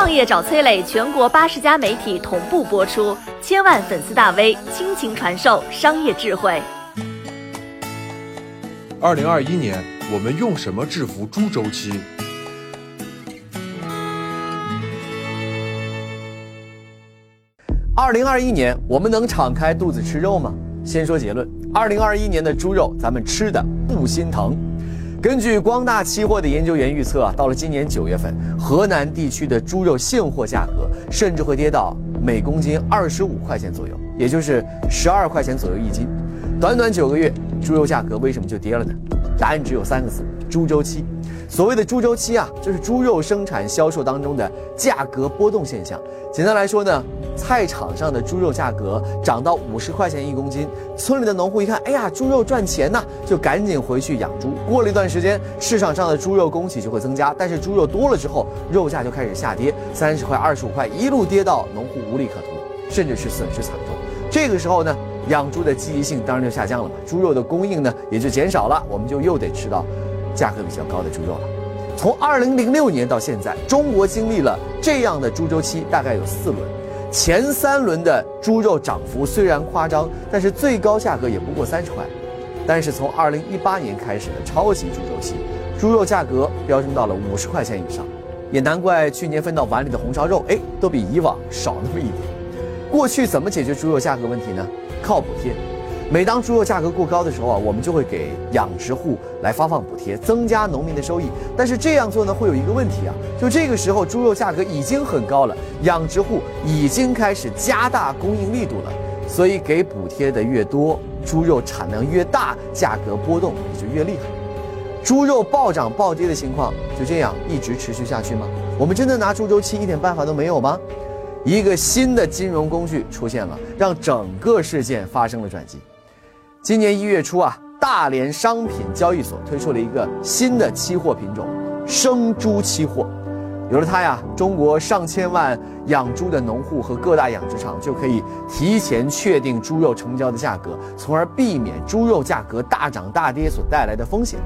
创业找崔磊，全国八十家媒体同步播出，千万粉丝大 V 倾情传授商业智慧。二零二一年，我们用什么制服猪周期？二零二一年，我们能敞开肚子吃肉吗？先说结论：二零二一年的猪肉，咱们吃的不心疼。根据光大期货的研究员预测啊，到了今年九月份，河南地区的猪肉现货价格甚至会跌到每公斤二十五块钱左右，也就是十二块钱左右一斤。短短九个月，猪肉价格为什么就跌了呢？答案只有三个字：猪周期。所谓的猪周期啊，就是猪肉生产销售当中的价格波动现象。简单来说呢，菜场上的猪肉价格涨到五十块钱一公斤，村里的农户一看，哎呀，猪肉赚钱呐，就赶紧回去养猪。过了一段时间，市场上的猪肉供给就会增加，但是猪肉多了之后，肉价就开始下跌，三十块、二十五块，一路跌到农户无利可图，甚至是损失惨重。这个时候呢，养猪的积极性当然就下降了嘛，猪肉的供应呢也就减少了，我们就又得吃到。价格比较高的猪肉了。从二零零六年到现在，中国经历了这样的猪周期，大概有四轮。前三轮的猪肉涨幅虽然夸张，但是最高价格也不过三十块。但是从二零一八年开始的超级猪肉期，猪肉价格飙升到了五十块钱以上，也难怪去年分到碗里的红烧肉，哎，都比以往少那么一点。过去怎么解决猪肉价格问题呢？靠补贴。每当猪肉价格过高的时候啊，我们就会给养殖户来发放补贴，增加农民的收益。但是这样做呢，会有一个问题啊，就这个时候猪肉价格已经很高了，养殖户已经开始加大供应力度了，所以给补贴的越多，猪肉产量越大，价格波动也就越厉害。猪肉暴涨暴跌的情况就这样一直持续下去吗？我们真的拿猪周期一点办法都没有吗？一个新的金融工具出现了，让整个事件发生了转机。今年一月初啊，大连商品交易所推出了一个新的期货品种——生猪期货。有了它呀，中国上千万养猪的农户和各大养殖场就可以提前确定猪肉成交的价格，从而避免猪肉价格大涨大跌所带来的风险。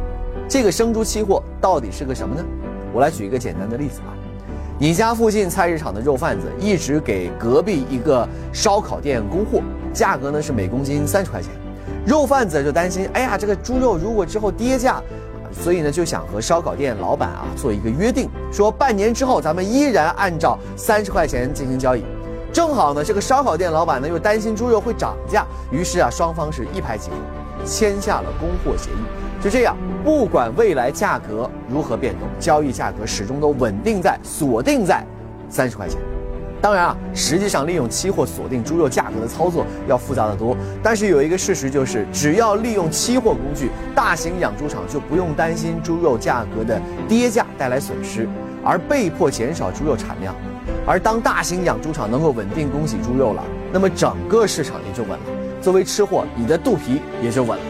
这个生猪期货到底是个什么呢？我来举一个简单的例子吧，你家附近菜市场的肉贩子一直给隔壁一个烧烤店供货，价格呢是每公斤三十块钱。肉贩子就担心，哎呀，这个猪肉如果之后跌价，所以呢就想和烧烤店老板啊做一个约定，说半年之后咱们依然按照三十块钱进行交易。正好呢，这个烧烤店老板呢又担心猪肉会涨价，于是啊双方是一拍即合，签下了供货协议。就这样，不管未来价格如何变动，交易价格始终都稳定在锁定在三十块钱。当然啊，实际上利用期货锁定猪肉价格的操作要复杂得多。但是有一个事实就是，只要利用期货工具，大型养猪场就不用担心猪肉价格的跌价带来损失，而被迫减少猪肉产量。而当大型养猪场能够稳定供给猪肉了，那么整个市场也就稳了。作为吃货，你的肚皮也就稳了。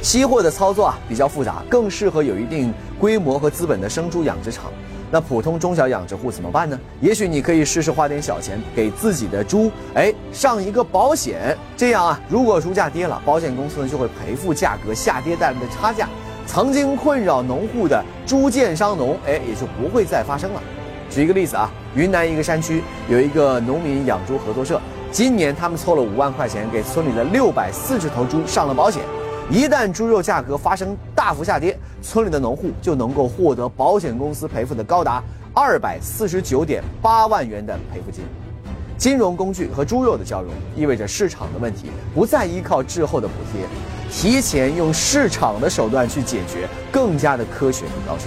期货的操作啊比较复杂，更适合有一定规模和资本的生猪养殖场。那普通中小养殖户怎么办呢？也许你可以试试花点小钱，给自己的猪哎上一个保险，这样啊，如果猪价跌了，保险公司呢就会赔付价格下跌带来的差价。曾经困扰农户的猪贱伤农，哎，也就不会再发生了。举一个例子啊，云南一个山区有一个农民养猪合作社，今年他们凑了五万块钱，给村里的六百四十头猪上了保险。一旦猪肉价格发生大幅下跌，村里的农户就能够获得保险公司赔付的高达二百四十九点八万元的赔付金。金融工具和猪肉的交融，意味着市场的问题不再依靠滞后的补贴，提前用市场的手段去解决，更加的科学和高效。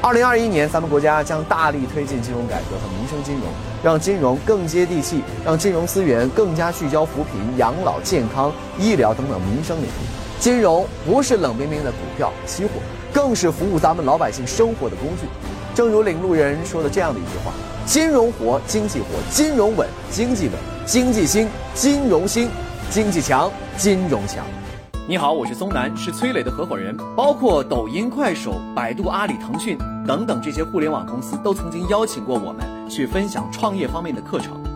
二零二一年，咱们国家将大力推进金融改革和民生金融，让金融更接地气，让金融资源更加聚焦扶贫、养老、健康、医疗等等民生领域。金融不是冷冰冰的股票、期货，更是服务咱们老百姓生活的工具。正如领路人说的这样的一句话：“金融活，经济活；金融稳，经济稳；经济兴，金融兴；经济强，金融强。”你好，我是松南，是崔磊的合伙人。包括抖音、快手、百度、阿里、腾讯等等这些互联网公司，都曾经邀请过我们去分享创业方面的课程。